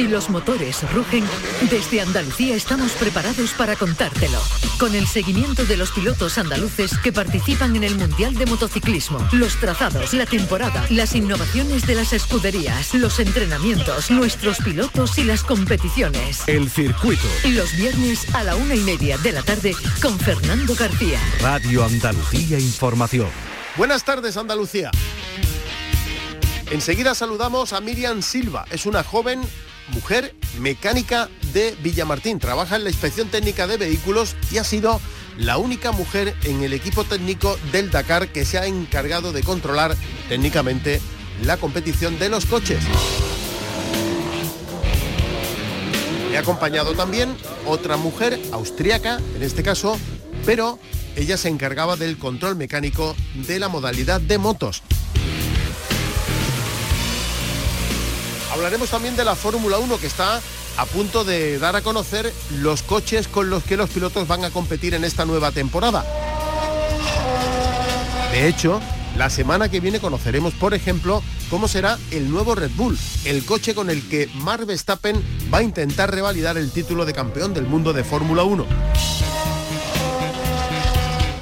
Si los motores rugen, desde Andalucía estamos preparados para contártelo. Con el seguimiento de los pilotos andaluces que participan en el Mundial de Motociclismo, los trazados, la temporada, las innovaciones de las escuderías, los entrenamientos, nuestros pilotos y las competiciones. El circuito. Los viernes a la una y media de la tarde con Fernando García. Radio Andalucía Información. Buenas tardes, Andalucía. Enseguida saludamos a Miriam Silva. Es una joven mujer mecánica de Villamartín. Trabaja en la inspección técnica de vehículos y ha sido la única mujer en el equipo técnico del Dakar que se ha encargado de controlar técnicamente la competición de los coches. Me ha acompañado también otra mujer austriaca, en este caso, pero ella se encargaba del control mecánico de la modalidad de motos. Hablaremos también de la Fórmula 1 que está a punto de dar a conocer los coches con los que los pilotos van a competir en esta nueva temporada. De hecho, la semana que viene conoceremos, por ejemplo, cómo será el nuevo Red Bull, el coche con el que Mark Verstappen va a intentar revalidar el título de campeón del mundo de Fórmula 1.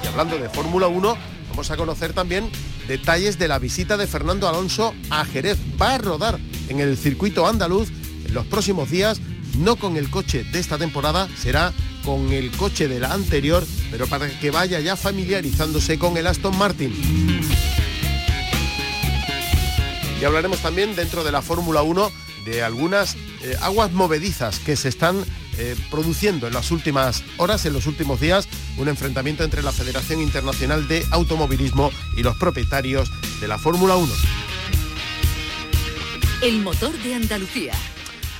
Y hablando de Fórmula 1, vamos a conocer también detalles de la visita de Fernando Alonso a Jerez. Va a rodar en el circuito andaluz en los próximos días, no con el coche de esta temporada, será con el coche de la anterior, pero para que vaya ya familiarizándose con el Aston Martin. Y hablaremos también dentro de la Fórmula 1 de algunas eh, aguas movedizas que se están eh, produciendo en las últimas horas, en los últimos días, un enfrentamiento entre la Federación Internacional de Automovilismo y los propietarios de la Fórmula 1. El motor de Andalucía.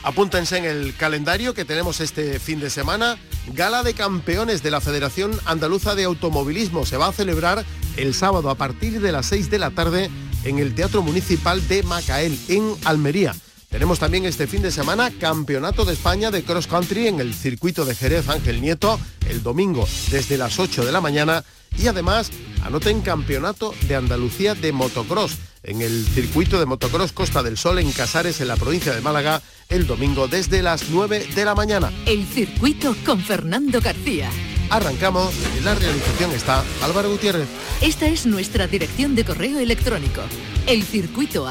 Apúntense en el calendario que tenemos este fin de semana. Gala de campeones de la Federación Andaluza de Automovilismo. Se va a celebrar el sábado a partir de las 6 de la tarde en el Teatro Municipal de Macael, en Almería. Tenemos también este fin de semana Campeonato de España de Cross Country en el circuito de Jerez Ángel Nieto, el domingo desde las 8 de la mañana. Y además, anoten Campeonato de Andalucía de Motocross en el circuito de motocross Costa del Sol en Casares, en la provincia de Málaga, el domingo desde las 9 de la mañana. El circuito con Fernando García. Arrancamos, en la realización está Álvaro Gutiérrez. Esta es nuestra dirección de correo electrónico, elcircuito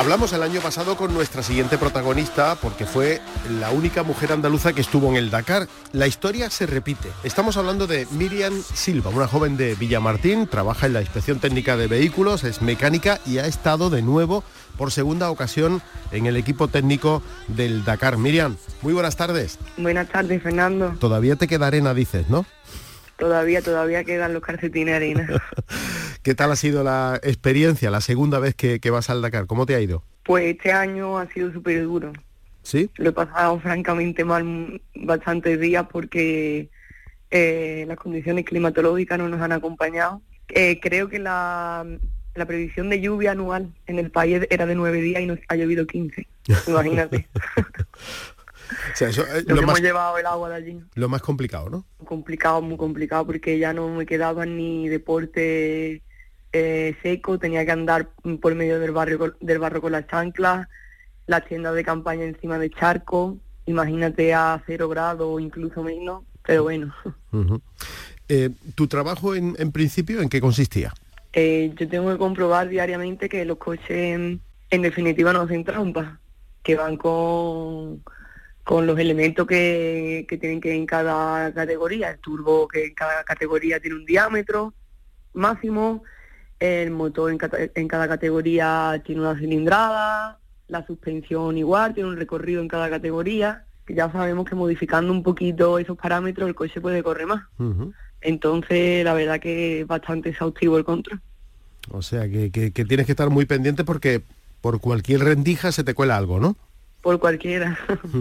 Hablamos el año pasado con nuestra siguiente protagonista porque fue la única mujer andaluza que estuvo en el Dakar. La historia se repite. Estamos hablando de Miriam Silva, una joven de Villamartín, trabaja en la inspección técnica de vehículos, es mecánica y ha estado de nuevo por segunda ocasión en el equipo técnico del Dakar. Miriam, muy buenas tardes. Buenas tardes, Fernando. Todavía te queda arena, dices, ¿no? Todavía, todavía quedan los calcetines arena. ¿Qué tal ha sido la experiencia, la segunda vez que, vas al Dakar? ¿Cómo te ha ido? Pues este año ha sido súper duro. ¿Sí? Lo he pasado francamente mal bastantes días porque eh, las condiciones climatológicas no nos han acompañado. Eh, creo que la, la previsión de lluvia anual en el país era de nueve días y nos ha llovido 15. Imagínate. Eh, lo, hemos llevado el agua de allí. Lo más complicado, ¿no? Complicado, muy complicado, porque ya no me quedaba ni deporte eh, seco, tenía que andar por medio del barrio del barro con las chanclas, las tiendas de campaña encima de charco, imagínate a cero grados o incluso menos, pero bueno. Eh, ¿Tu trabajo en, principio en qué consistía? Eh, yo tengo que comprobar diariamente que los coches en, definitiva no hacen trampas, que van con, con los elementos que, que tienen que en cada categoría, el turbo que en cada categoría tiene un diámetro máximo, el motor en, cada categoría tiene una cilindrada, la suspensión igual, tiene un recorrido en cada categoría. Que ya sabemos que modificando un poquito esos parámetros el coche puede correr más. Entonces, la verdad que es bastante exhaustivo el control. O sea, que, que, tienes que estar muy pendiente porque por cualquier rendija se te cuela algo, ¿no? Por cualquiera.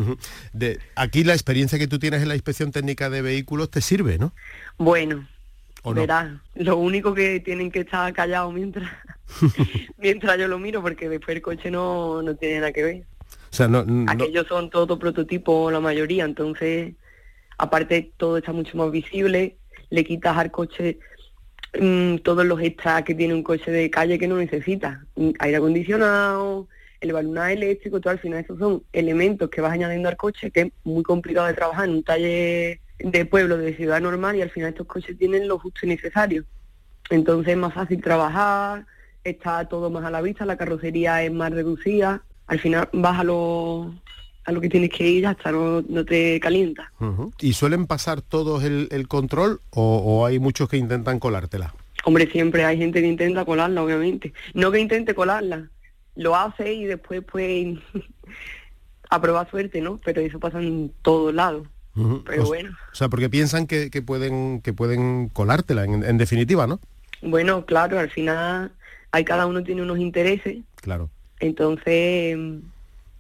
de, aquí la experiencia que tú tienes en la inspección técnica de vehículos te sirve, ¿no? Bueno, Verás, lo único que tienen que estar callados mientras mientras yo lo miro, porque después el coche no, tiene nada que ver. O sea, no, Aquellos son todos prototipos, la mayoría, entonces Aparte, todo está mucho más visible, le quitas al coche mm, todos los extras que tiene un coche de calle que no necesita. Mm, aire acondicionado, el balón eléctrico, todo al final esos son elementos que vas añadiendo al coche que es muy complicado de trabajar en un taller de pueblo, de ciudad normal y al final estos coches tienen lo justo y necesario. Entonces es más fácil trabajar, está todo más a la vista, la carrocería es más reducida, al final vas a lo, a lo que tienes que ir hasta no, no te calienta. ¿Y suelen pasar todos el, control o, hay muchos que intentan colártela? Hombre, siempre hay gente que intenta colarla, obviamente. No que intente colarla, lo hace y después pues a prueba suerte, ¿no? Pero eso pasa en todos lados. Pero bueno. O sea, porque piensan que, pueden que pueden colártela, en, definitiva, ¿no? Bueno, claro, al final hay cada uno tiene unos intereses. Claro. Entonces,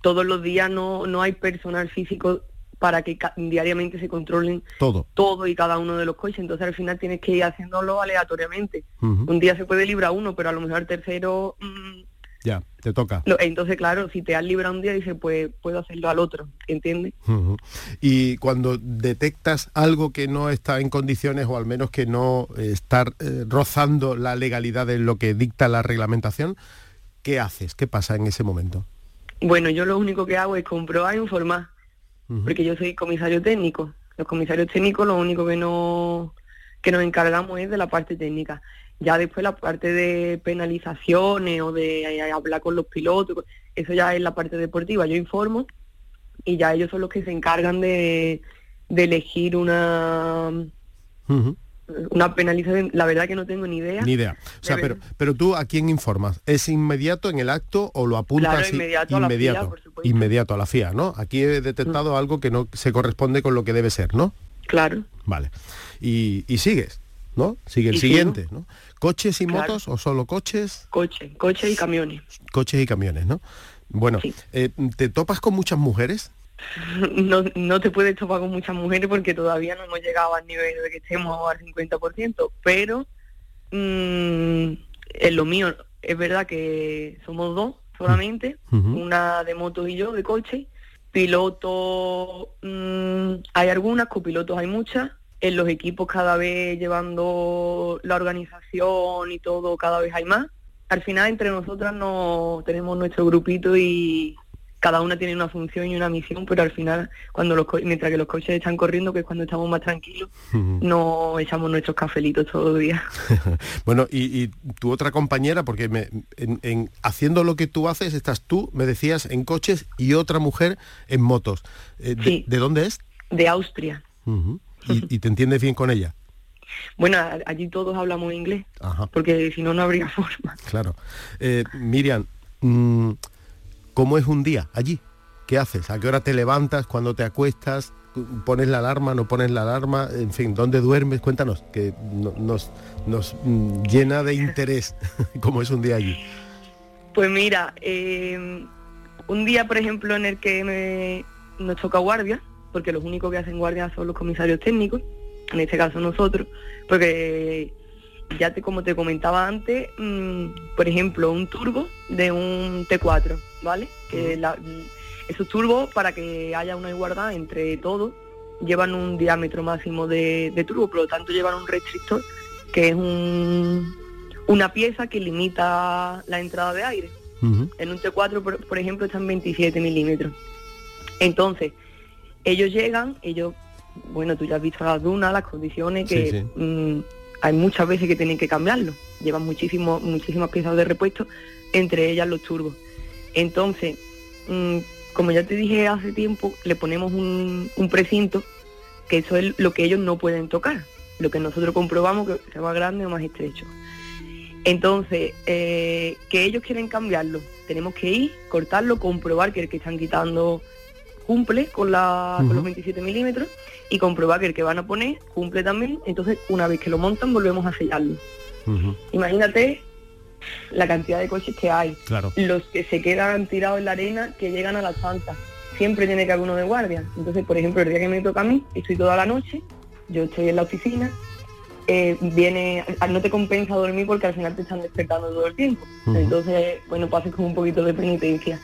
todos los días no, no hay personal físico para que diariamente se controlen todo. todo y cada uno de los coches. Entonces al final tienes que ir haciéndolo aleatoriamente. Un día se puede librar uno, pero a lo mejor el tercero mm, ya, te toca. entonces, claro, si te has librado un día, dice, pues puedo hacerlo al otro, ¿entiendes? Y cuando detectas algo que no está en condiciones o al menos que no está eh, rozando la legalidad de lo que dicta la reglamentación, ¿qué haces? ¿Qué pasa en ese momento? Bueno, yo lo único que hago es comprobar e informar, porque yo soy comisario técnico. Los comisarios técnicos lo único que no que nos encargamos es de la parte técnica. Ya después la parte de penalizaciones o de eh, hablar con los pilotos, eso ya es la parte deportiva. Yo informo y ya ellos son los que se encargan de, elegir una... Una penalización, la verdad que no tengo ni idea. Ni idea. O sea, pero, pero tú a quién informas? ¿Es inmediato en el acto o lo apuntas inmediato, inmediato, a la FIA, inmediato a la FIA, ¿no? Aquí he detectado algo que no se corresponde con lo que debe ser, ¿no? Claro. Vale. Y, y sigues, ¿no? Sigue el siguiente, ¿no? ¿Coches y motos o solo coches? Coche, coches y camiones. Coches y camiones, ¿no? Bueno, eh, ¿te topas con muchas mujeres? No, no te puedes topar con muchas mujeres porque todavía no hemos llegado al nivel de que estemos al 50%, pero mm, en lo mío es verdad que somos dos solamente, una de motos y yo de coche. Pilotos mm, hay algunas, copilotos hay muchas, en los equipos cada vez llevando la organización y todo, cada vez hay más. Al final entre nosotras no tenemos nuestro grupito y cada una tiene una función y una misión, pero al final cuando los mientras que los coches están corriendo, que es cuando estamos más tranquilos, no echamos nuestros cafelitos todos los días. bueno, y, tu otra compañera, porque me, en, haciendo lo que tú haces, estás tú, me decías, en coches y otra mujer en motos. Eh, de, dónde es? De Austria y, te entiendes bien con ella. Bueno, allí todos hablamos inglés, porque si no, no habría forma. Claro. Eh, Miriam, mm, ¿cómo es un día allí? ¿Qué haces? ¿A qué hora te levantas? ¿Cuándo te acuestas? ¿Pones la alarma? ¿No pones la alarma? En fin, ¿dónde duermes? Cuéntanos, que nos, nos mm, llena de interés cómo es un día allí. Pues mira, eh, un día, por ejemplo, en el que me, nos toca guardia, porque los únicos que hacen guardia son los comisarios técnicos, en este caso nosotros, porque ya te, como te comentaba antes, mm, por ejemplo, un turbo de un T4, ¿vale? Que esos turbos, para que haya una igualdad entre todos, llevan un diámetro máximo de, turbo, por lo tanto llevan un restrictor, que es un, una pieza que limita la entrada de aire. En un T4, por, por ejemplo, están 27 milímetros. Entonces, ellos llegan, ellos, bueno, tú ya has visto las dunas, las condiciones, que mm, hay muchas veces que tienen que cambiarlo. Llevan muchísimo, muchísimas piezas de repuesto, entre ellas los turbos. Entonces, mm, como ya te dije hace tiempo, le ponemos un, precinto, que eso es lo que ellos no pueden tocar, lo que nosotros comprobamos que sea más grande o más estrecho. Entonces, eh, que ellos quieren cambiarlo, tenemos que ir, cortarlo, comprobar que el que están quitando cumple con, la, los 27 milímetros y comprobar que el que van a poner cumple también. Entonces, una vez que lo montan, volvemos a sellarlo. Imagínate la cantidad de coches que hay. Claro. Los que se quedan tirados en la arena, que llegan a la santa. Siempre tiene que haber uno de guardia. Entonces, por ejemplo, el día que me toca a mí, estoy toda la noche, yo estoy en la oficina, eh, viene, no te compensa dormir porque al final te están despertando todo el tiempo. Entonces, bueno, pases como un poquito de penitencia.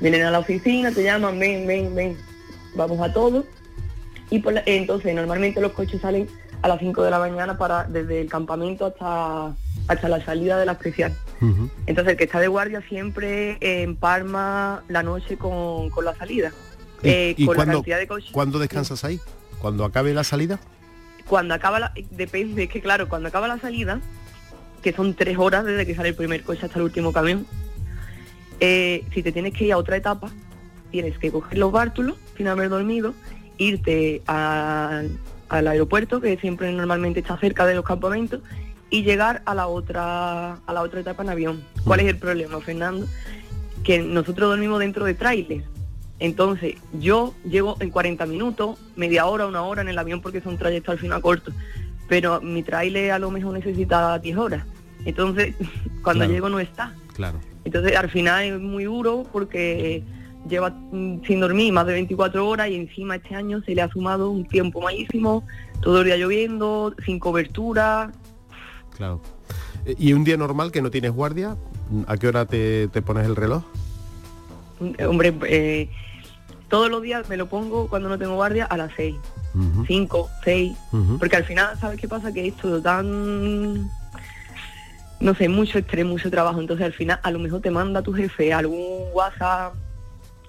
Vienen a la oficina, te llaman, ven, ven, ven, vamos a todos. Y por la- entonces normalmente los coches salen a las 5 de la mañana para desde el campamento hasta, hasta la salida de la especial. Entonces el que está de guardia siempre empalma la noche con, con la salida. ¿Y, Eh, y con la cuándo, cantidad de coches. cuándo descansas ahí? ¿Cuando acabe la salida? Cuando acaba la, depende, es que claro, cuando acaba la salida, que son tres horas desde que sale el primer coche hasta el último camión, eh, si te tienes que ir a otra etapa, tienes que coger los bártulos sin haber dormido, irte a- al aeropuerto, que siempre normalmente está cerca de los campamentos, y llegar a la otra, a la otra etapa en avión. ¿Cuál es el problema, Fernando? Que nosotros dormimos dentro de trailers. Entonces, yo llego en 40 minutos, media hora, una hora en el avión porque son trayectos al final cortos. Pero mi trailer a lo mejor necesita 10 horas. Entonces, cuando Claro. llego no está. Claro. Entonces, al final es muy duro porque lleva mm, sin dormir más de 24 horas y encima este año se le ha sumado un tiempo malísimo, todo el día lloviendo, sin cobertura. Claro. Eh, ¿Y un día normal que no tienes guardia? ¿A qué hora te, te pones el reloj? Eh, Hombre, eh, todos los días me lo pongo cuando no tengo guardia a las 6, Ujú, 5, 6, ujú. Porque al final, ¿sabes qué pasa? Que es todo tan, no sé, mucho estrés, mucho trabajo. Entonces al final a lo mejor te manda tu jefe algún WhatsApp,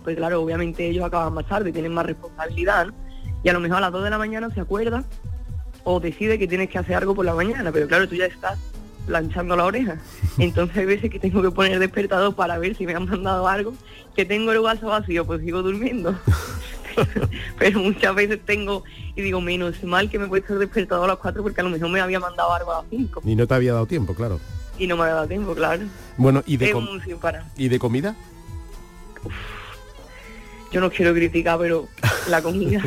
pues claro, obviamente ellos acaban más tarde, tienen más responsabilidad, ¿no? Y a lo mejor a las 2 de la mañana se acuerda o decide que tienes que hacer algo por la mañana, pero claro, tú ya estás planchando la oreja. Entonces hay veces que tengo que poner despertador para ver si me han mandado algo, que tengo el WhatsApp vacío, pues sigo durmiendo. pero muchas veces tengo y digo, menos mal que me he puesto el despertador a las 4 porque a lo mejor me había mandado algo a las 5 Y no te había dado tiempo, claro. Y no me había dado tiempo, claro. Bueno, ¿y de, com-. ¿y de comida? Yo no quiero criticar, pero la comida.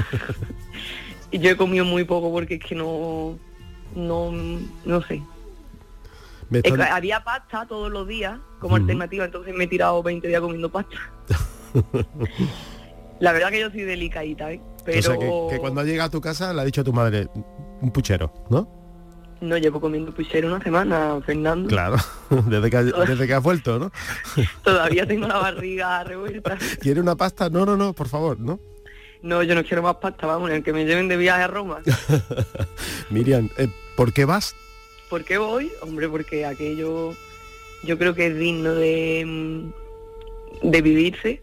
y yo he comido muy poco porque es que no. No, no sé. Me Es que están- había pasta todos los días como alternativa, entonces me he tirado 20 días comiendo pasta. la verdad que yo soy delicadita, ¿eh? Pero O sea, que, que cuando llega a tu casa le ha dicho a tu madre un puchero, ¿no? No llevo comiendo puchero una semana, Fernando. Claro, desde que, desde que has vuelto, ¿no? Todavía tengo la barriga revuelta. ¿Quiere una pasta? No, no, no, por favor, ¿no? No, yo no quiero más pasta, vamos, el que me lleven de viaje a Roma. Miriam, eh, ¿por qué vas? ¿Por qué voy? Hombre, porque aquello yo creo que es digno de, de vivirse.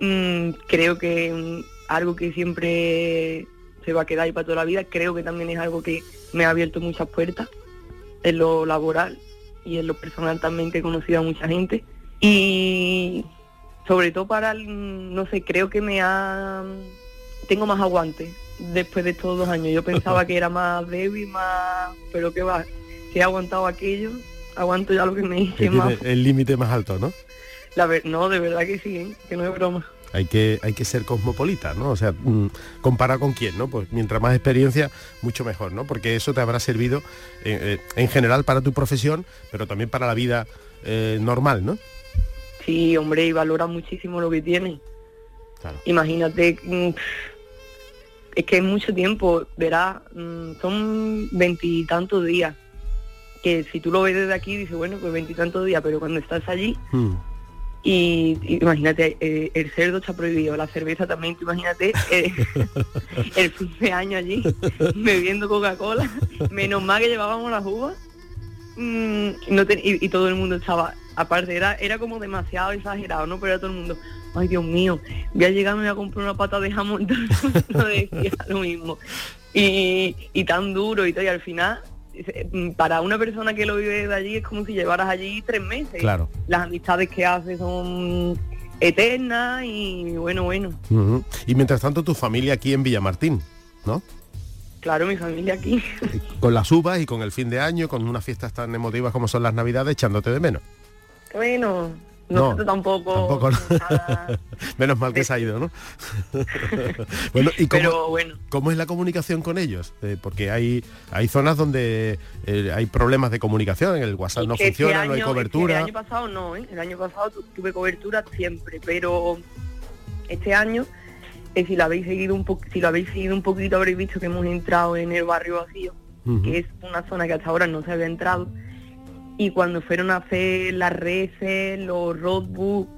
Mm, creo que mm, algo que siempre se va a quedar ahí para toda la vida, creo que también es algo que me ha abierto muchas puertas en lo laboral y en lo personal también que he conocido a mucha gente. Y sobre todo para, el- no sé, creo que me ha... Tengo más aguante después de estos dos años. Yo pensaba que era más débil, más... Pero que va, si he aguantado aquello, aguanto ya lo que me hice más. el límite más alto, ¿no? La ver- no, de verdad que sí, ¿eh? que no es broma. Hay que, hay que ser cosmopolita, ¿no? O sea, mm, comparar con quién, ¿no? Pues mientras más experiencia, mucho mejor, ¿no? Porque eso te habrá servido eh, eh, en general para tu profesión, pero también para la vida eh, normal, ¿no? Sí, hombre, y valora muchísimo lo que tiene. Claro. Imagínate, mm, es que es mucho tiempo, verás, mm, son veintitantos días. Que si tú lo ves desde aquí, dices, bueno, pues veintitantos días, pero cuando estás allí, Mm. Y, imagínate, eh, el cerdo está prohibido, la cerveza también, imagínate eh, el fin de año allí, bebiendo Coca-Cola, menos mal que llevábamos las uvas, mm, no y, todo el mundo estaba, aparte era, era como demasiado exagerado, ¿no? Pero era todo el mundo, ay Dios mío, voy a llegar, me voy a comprar una pata de jamón, mundo decía lo mismo. Y, y tan duro y todo, y al final, para una persona que lo vive de allí es como si llevaras allí tres meses Claro. las amistades que hace son eternas y bueno, bueno. Y mientras tanto tu familia aquí en Villamartín, ¿no? claro, mi familia aquí. Con las uvas y con el fin de año, con unas fiestas tan emotivas como son las navidades, echándote de menos. bueno, No, tampoco. tampoco, ¿no? nada, Menos mal que se ha ido, ¿no? bueno, ¿y cómo, pero bueno, cómo es la comunicación con ellos? Eh, porque hay, hay zonas donde eh, hay problemas de comunicación, el WhatsApp no este funciona, no hay cobertura. el año pasado no, ¿eh? el año pasado tu- tuve cobertura siempre, pero este año, eh, si lo habéis seguido un po si lo habéis seguido un poquito habréis visto que hemos entrado en el barrio vacío. Que es una zona que hasta ahora no se había entrado. Y cuando fueron a hacer las reces, los roadbooks,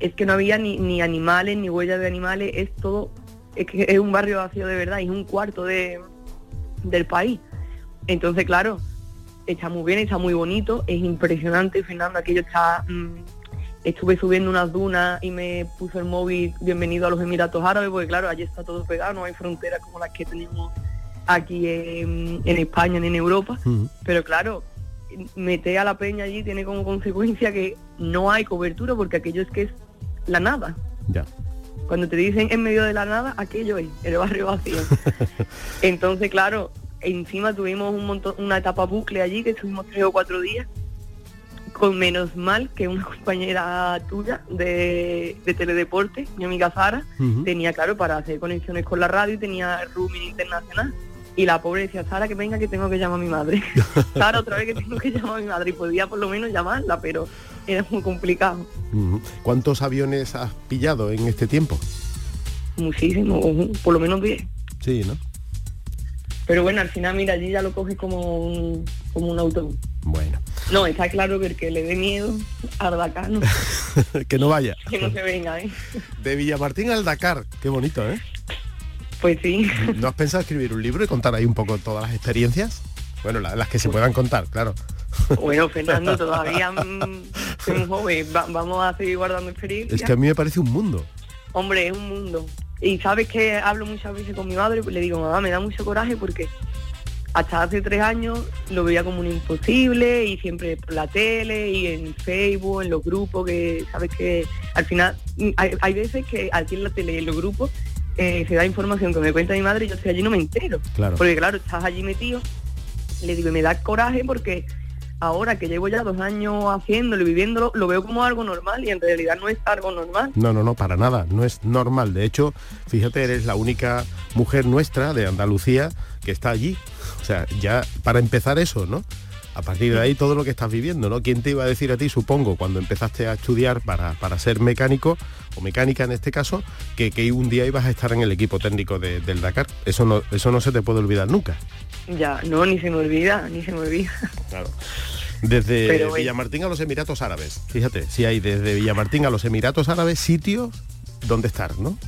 es que no había ni, ni animales, ni huellas de animales, es todo es que es un barrio vacío de verdad, es un cuarto de, del país. Entonces, claro, está muy bien, está muy bonito, es impresionante, Fernando, aquello está... mm, estuve subiendo unas dunas y me puso el móvil bienvenido a los Emiratos Árabes, porque claro, allí está todo pegado, no hay fronteras como las que tenemos aquí en, en España ni en Europa. Pero claro, meter a la peña allí tiene como consecuencia que no hay cobertura porque aquello es que es la nada. Ya. Cuando te dicen en medio de la nada, aquello es, el barrio vacío. Entonces, claro, encima tuvimos un montón, una etapa bucle allí que estuvimos tres o cuatro días con menos mal que una compañera tuya de, de teledeporte, mi amiga Sara, tenía claro para hacer conexiones con la radio y tenía roaming internacional. Y la pobre decía, Sara, que venga que tengo que llamar a mi madre. Sara, otra vez que tengo que llamar a mi madre. Y podía por lo menos llamarla, pero era muy complicado. ¿Cuántos aviones has pillado en este tiempo? Muchísimo, por lo menos 10. Sí, ¿no? Pero bueno, al final, mira, allí ya lo coges como un, como un autobús. Bueno, No, está claro que el que le dé miedo al Dakar, no, que no vaya. que no se venga, ¿eh? De Villamartín al Dakar, qué bonito, ¿eh? Pues sí. ¿No has pensado escribir un libro y contar ahí un poco todas las experiencias? Bueno, la- las que se puedan contar, claro. Bueno, Fernando, todavía mm, soy un joven, va- vamos a seguir guardando experiencia. Es que a mí me parece un mundo. Hombre, es un mundo. Y sabes que hablo muchas veces con mi madre, pues le digo, mamá, me da mucho coraje porque hasta hace tres años lo veía como un imposible y siempre por la tele y en Facebook, en los grupos, que sabes que al final mm, hay, hay veces que aquí en la tele y en los grupos eh, se da información que me cuenta mi madre y yo estoy allí no me entero. Claro. Porque claro, estás allí metido, le digo, y me da coraje porque ahora que llevo ya dos años haciéndolo y viviéndolo, lo veo como algo normal y en realidad no es algo normal. No, no, no, para nada, no es normal. De hecho, fíjate, eres la única mujer nuestra de Andalucía que está allí. O sea, ya para empezar eso, ¿no? A partir de ahí todo lo que estás viviendo, ¿no? ¿Quién te iba a decir a ti, supongo, cuando empezaste a estudiar para, para ser mecánico, o mecánica en este caso, que, que un día ibas a estar en el equipo técnico de- del Dakar? Eso no, eso no se te puede olvidar nunca. Ya, no, ni se me olvida, ni se me olvida. Claro. Desde Pero. Villamartín a los Emiratos Árabes. Fíjate, si hay desde Villamartín a los Emiratos Árabes sitios donde estar, ¿no?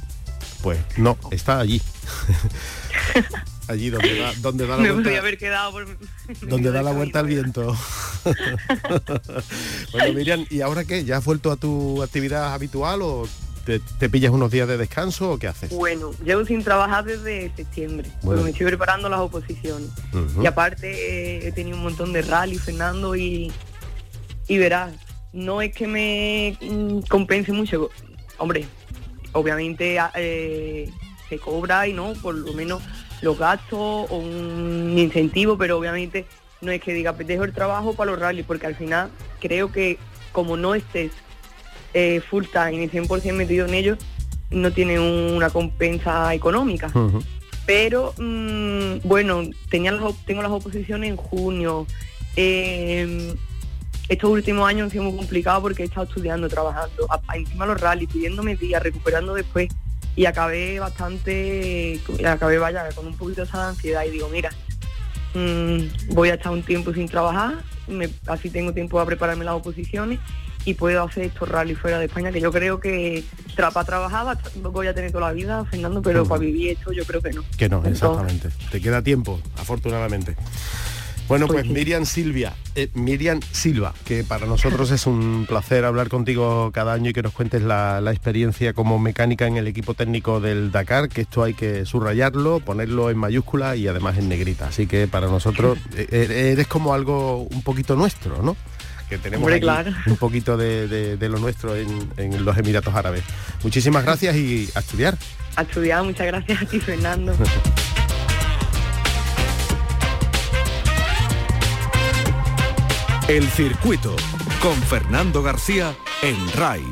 Pues no, está allí. allí donde da, donde da la me vuelta, haber quedado por... donde da la vuelta al viento. bueno, Miriam, ¿y ahora qué? ¿Ya has vuelto a tu actividad habitual o te, te pillas unos días de descanso o qué haces? Bueno, llevo sin trabajar desde septiembre, Bueno. porque me estoy preparando las oposiciones. Y aparte eh, he tenido un montón de rally, Fernando, y, y verás, no es que me mm, compense mucho. Hombre, obviamente a- eh, se cobra y no, por lo menos los gastos o un incentivo, pero obviamente no es que diga, "Pues dejo el trabajo para los rallies, porque al final creo que como no estés eh, full time y 100% metido en ellos, no tiene una compensa económica. Pero mm, bueno tenía las, tengo las oposiciones en junio. Eh, estos últimos años han sido muy complicados porque he estado estudiando trabajando a- encima los rallies pidiéndome días recuperando después y acabé bastante acabé vaya con un poquito esa ansiedad y digo mira mm, voy a estar un tiempo sin trabajar me- así tengo tiempo para prepararme las oposiciones y puedo hacer estos rallies fuera de España que yo creo que tra- para trabajar voy a tener toda la vida Fernando pero para vivir esto yo creo que no Que no, Entonces, exactamente. Te queda tiempo, afortunadamente. Bueno, Pues. Miriam Silvia, eh, Miriam Silva, que para nosotros es un placer hablar contigo cada año y que nos cuentes la, la experiencia como mecánica en el equipo técnico del Dakar, que esto hay que subrayarlo, ponerlo en mayúscula y además en negrita. Así que para nosotros eh, eh, eres como algo un poquito nuestro, ¿no? Que tenemos Hombre, aquí claro. un poquito de, de- de lo nuestro en, en los Emiratos Árabes. Muchísimas gracias y a estudiar. a estudiar muchas gracias a ti Fernando El circuito con Fernando García en RAI.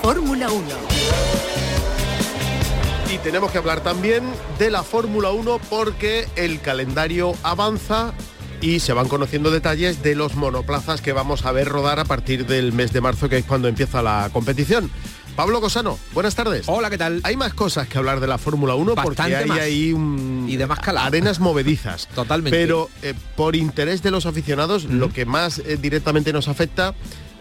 Fórmula 1. Y tenemos que hablar también de la Fórmula 1 porque el calendario avanza y se van conociendo detalles de los monoplazas que vamos a ver rodar a partir del mes de marzo, que es cuando empieza la competición. Pablo Cosano, buenas tardes. Hola, ¿qué tal? Hay más cosas que hablar de la Fórmula 1 porque hay más. ahí un- Y de más calado. arenas movedizas. Totalmente. Pero eh, por interés de los aficionados, lo que más eh, directamente nos afecta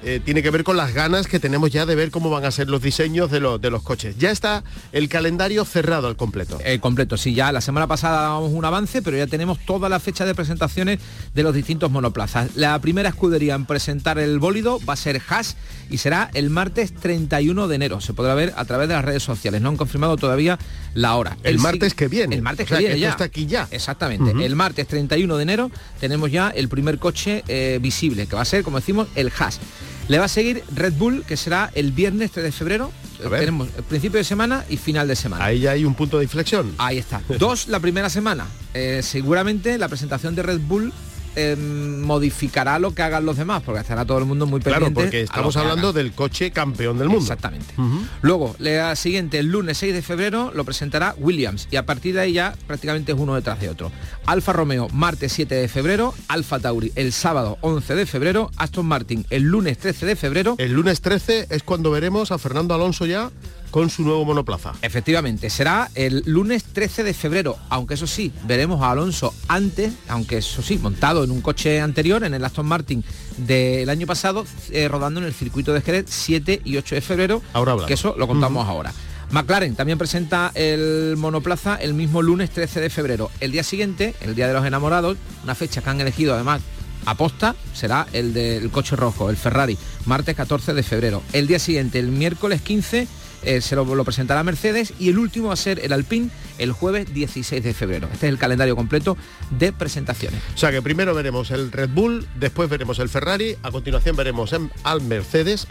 eh, tiene que ver con las ganas que tenemos ya de ver cómo van a ser los diseños de, los de los coches. Ya está el calendario cerrado al completo. El completo, sí, ya la semana pasada dábamos un avance, pero ya tenemos toda la fecha de presentaciones de los distintos monoplazas. La primera escudería en presentar el bólido va a ser Haas y será el martes 31 de enero. Se podrá ver a través de las redes sociales. No han confirmado todavía la hora. El, martes que viene. El martes que viene ya. está aquí ya. Exactamente. El martes 31 de enero tenemos ya el primer coche eh, visible, que va a ser, como decimos, el Haas. Le va a seguir Red Bull, que será el viernes 3 de febrero. Tenemos el principio de semana y final de semana. Ahí ya hay un punto de inflexión. Ahí está. Dos la primera semana. Eh, seguramente la presentación de Red Bull Em, modificará lo que hagan los demás, porque estará todo el mundo muy pendiente. Claro, porque estamos hablando del coche campeón del mundo. Exactamente. Luego, la siguiente, el lunes 6 de febrero, lo presentará Williams y a partir de ahí ya prácticamente es uno detrás de otro. Alfa Romeo, martes 7 de febrero, Alfa Tauri el sábado 11 de febrero, Aston Martin el lunes 13 de febrero. El lunes 13 es cuando veremos a Fernando Alonso ya con su nuevo monoplaza. Efectivamente, será el lunes 13 de febrero, aunque eso sí, veremos a Alonso antes, aunque eso sí, montado en un coche anterior, en el Aston Martin del año pasado, eh, rodando en el circuito de Jerez 7 y 8 de febrero, ahora que eso lo contamos ahora. McLaren también presenta el monoplaza el mismo lunes 13 de febrero. El día siguiente, el Día de los Enamorados, una fecha que han elegido además aposta será el del coche rojo, el Ferrari, martes 14 de febrero. El día siguiente, el miércoles 15, eh, se lo, presentará Mercedes y el último va a ser el Alpine el jueves 16 de febrero. Este es el calendario completo de presentaciones. O sea que primero veremos el Red Bull, después veremos el Ferrari, a continuación veremos al Mercedes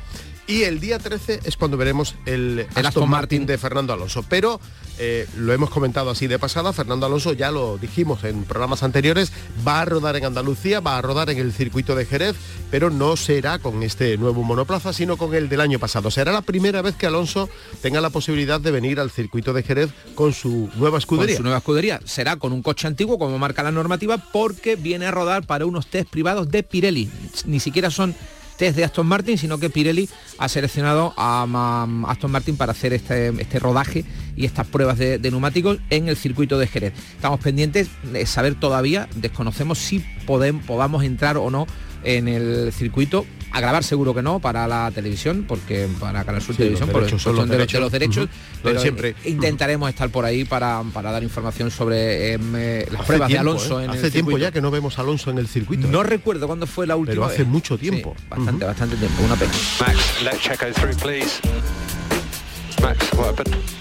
y el día 13 es cuando veremos el, Aston, Martin de Fernando Alonso. Pero eh, lo hemos comentado así de pasada, Fernando Alonso ya lo dijimos en programas anteriores, va a rodar en Andalucía, va a rodar en el circuito de Jerez, pero no será con este nuevo monoplaza, sino con el del año pasado. Será la primera vez que Alonso tenga la posibilidad de venir al circuito de Jerez con su nueva escudería. su nueva escudería será con un coche antiguo, como marca la normativa, porque viene a rodar para unos test privados de Pirelli. Ni siquiera son de Aston Martin, sino que Pirelli ha seleccionado a, Aston Martin para hacer este, este rodaje y estas pruebas de, neumáticos en el circuito de Jerez. Estamos pendientes de saber todavía, desconocemos si podemos, podamos entrar o no en el circuito a grabar seguro que no para la televisión, porque para Canal Sur Televisión, por son los derechos, los derechos, pero siempre. intentaremos estar por ahí para, dar información sobre em, eh, las pruebas de Alonso ¿eh? Hace tiempo ya que no vemos a Alonso en el circuito. No ¿eh? recuerdo cuándo fue la última Pero hace mucho tiempo. bastante, bastante tiempo, una pena.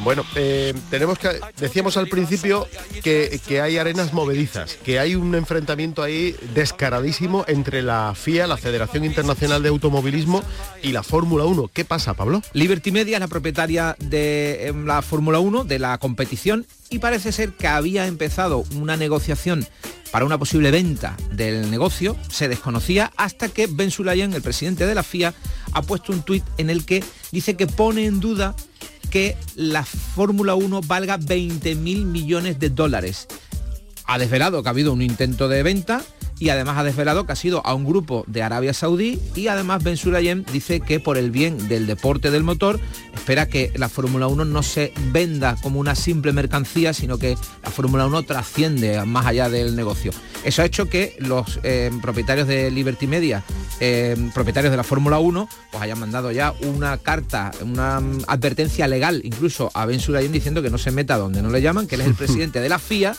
Bueno, eh, tenemos que decíamos al principio que, que, hay arenas movedizas, que hay un enfrentamiento ahí descaradísimo entre la FIA, la Federación Internacional de Automovilismo, y la Fórmula 1. ¿Qué pasa, Pablo? Liberty Media es la propietaria de em, la Fórmula 1, de la competición, y parece ser que había empezado una negociación para una posible venta del negocio se desconocía hasta que Ben Sulayan, el presidente de la FIA, ha puesto un tuit en el que dice que pone en duda que la Fórmula 1 valga 20 mil millones de dólares. Ha desvelado que ha habido un intento de venta y además ha desvelado que ha sido a un grupo de Arabia Saudí y además Ben Sulayem dice que por el bien del deporte del motor espera que la Fórmula 1 no se venda como una simple mercancía, sino que la Fórmula 1 trasciende más allá del negocio. Eso ha hecho que los eh, propietarios de Liberty Media, eh, propietarios de la Fórmula 1, pues hayan mandado ya una carta, una mm, advertencia legal incluso a Ben Sulayem diciendo que no se meta donde no le llaman, que él es el presidente de la FIA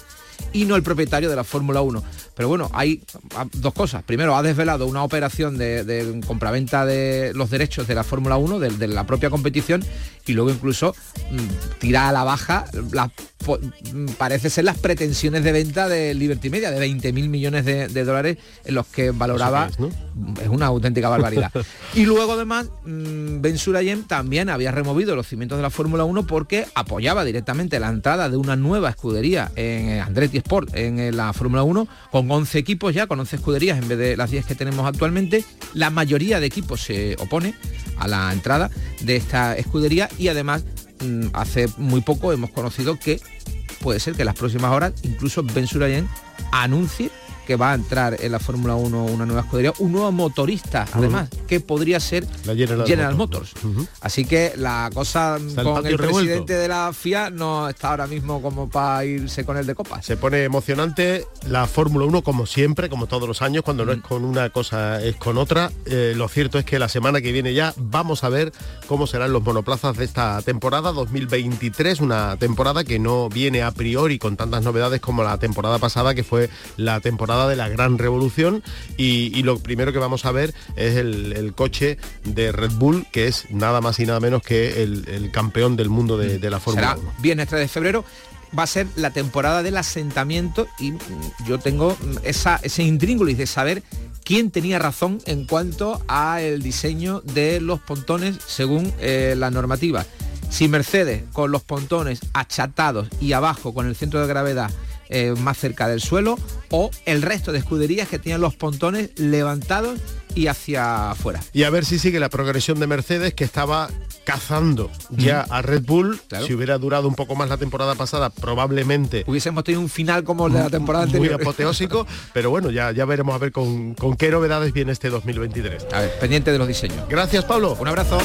y no el propietario de la Fórmula 1. Pero bueno, hay ah, dos cosas. Primero, ha desvelado una operación de, compraventa de los derechos de la Fórmula 1, de, la propia competición, y luego incluso mm, tira a la baja mm, parece ser las pretensiones de venta de Liberty Media, de 20 mil millones de, dólares en los que valoraba... Es, una auténtica barbaridad. y luego además, mm, Ben Surayem también había removido los cimientos de la Fórmula 1 porque apoyaba directamente la entrada de una nueva escudería en Andretti Sport en la Fórmula 1 con 11 equipos ya, con 11 escuderías en vez de las 10 que tenemos actualmente. La mayoría de equipos se opone a la entrada de esta escudería y además mm, hace muy poco hemos conocido que puede ser que en las próximas horas incluso Ben Surayen anuncie que va a entrar en la Fórmula 1 una nueva escudería, un nuevo motorista, además, que podría ser General, Motors. Así que la cosa con el presidente de la FIA no está ahora mismo como para irse con el de copas. Se pone emocionante la Fórmula 1 como siempre, como todos los años, cuando no es con una cosa es con otra. Eh, lo cierto es que la semana que viene ya vamos a ver cómo serán los monoplazas de esta temporada 2023, una temporada que no viene a priori con tantas novedades como la temporada pasada, que fue la temporada de la gran revolución. Y, lo primero que vamos a ver es el, coche de Red Bull, que es nada más y nada menos que el, campeón del mundo de, la Fórmula 1. Viernes 3 de febrero va a ser la temporada del asentamiento y mm, yo tengo mm, esa, ese intríngulis de saber quién tenía razón en cuanto a el diseño de los pontones según eh, la normativa. Si Mercedes con los pontones achatados y abajo con el centro de gravedad eh, más cerca del suelo o el resto de escuderías que tenían los pontones levantados y hacia afuera. Y a ver si sigue la progresión de Mercedes que estaba cazando ya a Red Bull. Si hubiera durado un poco más la temporada pasada, probablemente hubiésemos tenido un final como el de la temporada anterior. Muy apoteósico, pero bueno, ya, ya veremos a ver con, con qué novedades viene este 2023. A ver, pendiente de los diseños. Gracias, Pablo. Un abrazo.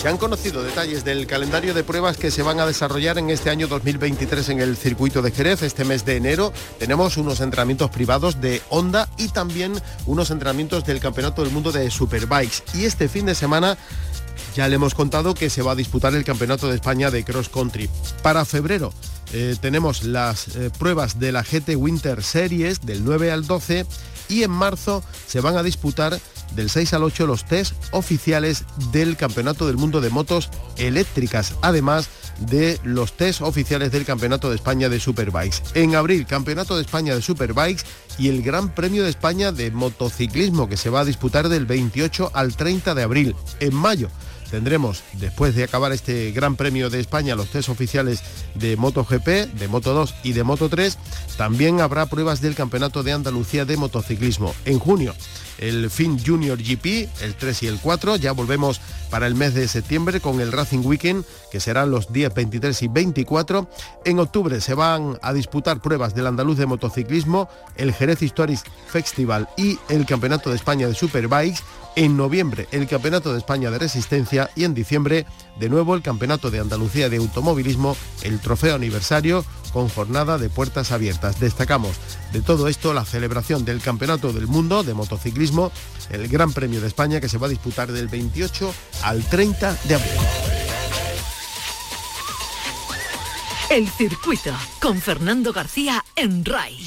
Se han conocido detalles del calendario de pruebas que se van a desarrollar en este año 2023 en el circuito de Jerez. Este mes de enero tenemos unos entrenamientos privados de Honda y también unos entrenamientos del Campeonato del Mundo de Superbikes. Y este fin de semana ya le hemos contado que se va a disputar el Campeonato de España de Cross Country. Para febrero eh, tenemos las eh, pruebas de la GT Winter Series del 9 al 12 y en marzo se van a disputar del 6 al 8 los test oficiales del Campeonato del Mundo de Motos Eléctricas, además de los test oficiales del Campeonato de España de Superbikes. En abril, Campeonato de España de Superbikes y el Gran Premio de España de Motociclismo que se va a disputar del 28 al 30 de abril. En mayo, tendremos, después de acabar este Gran Premio de España, los test oficiales de MotoGP, de Moto 2 y de Moto 3. También habrá pruebas del Campeonato de Andalucía de Motociclismo. En junio el Fin Junior GP, el 3 y el 4. Ya volvemos para el mes de septiembre con el Racing Weekend, que serán los días 23 y 24. En octubre se van a disputar pruebas del andaluz de motociclismo, el Jerez Historic Festival y el Campeonato de España de Superbikes. En noviembre el Campeonato de España de Resistencia y en diciembre de nuevo el Campeonato de Andalucía de Automovilismo, el Trofeo Aniversario con jornada de puertas abiertas. Destacamos de todo esto la celebración del Campeonato del Mundo de Motociclismo, el Gran Premio de España que se va a disputar del 28 al 30 de abril. El circuito con Fernando García en RAI.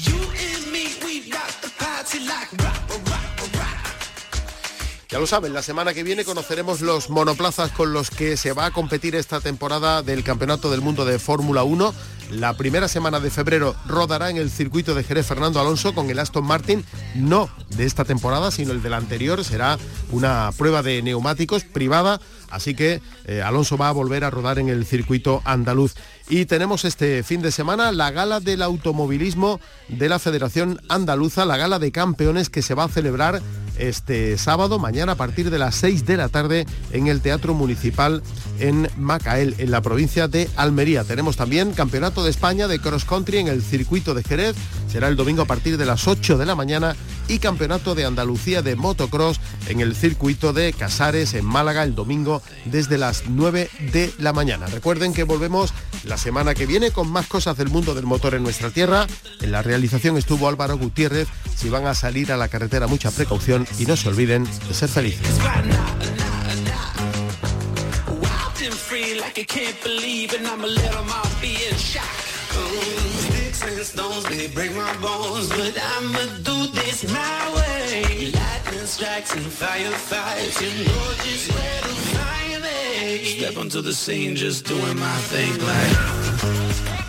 Ya lo saben, la semana que viene conoceremos los monoplazas con los que se va a competir esta temporada del Campeonato del Mundo de Fórmula 1. La primera semana de febrero rodará en el circuito de Jerez Fernando Alonso con el Aston Martin, no de esta temporada, sino el del anterior. Será una prueba de neumáticos privada, así que eh, Alonso va a volver a rodar en el circuito andaluz. Y tenemos este fin de semana la gala del automovilismo de la Federación Andaluza, la gala de campeones que se va a celebrar este sábado, mañana a partir de las 6 de la tarde en el Teatro Municipal en Macael, en la provincia de Almería. Tenemos también Campeonato de España de Cross Country en el circuito de Jerez, será el domingo a partir de las 8 de la mañana y Campeonato de Andalucía de Motocross en el circuito de Casares en Málaga el domingo desde las 9 de la mañana. Recuerden que volvemos la semana que viene con más cosas del mundo del motor en nuestra tierra. En la realización estuvo Álvaro Gutiérrez. Si van a salir a la carretera, mucha precaución y no se olviden de ser felices. Sticks and stones, they break my bones, but I'ma do this my way. Lightning strikes and firefights, you know just where to find me. Step onto the scene, just doing my thing like.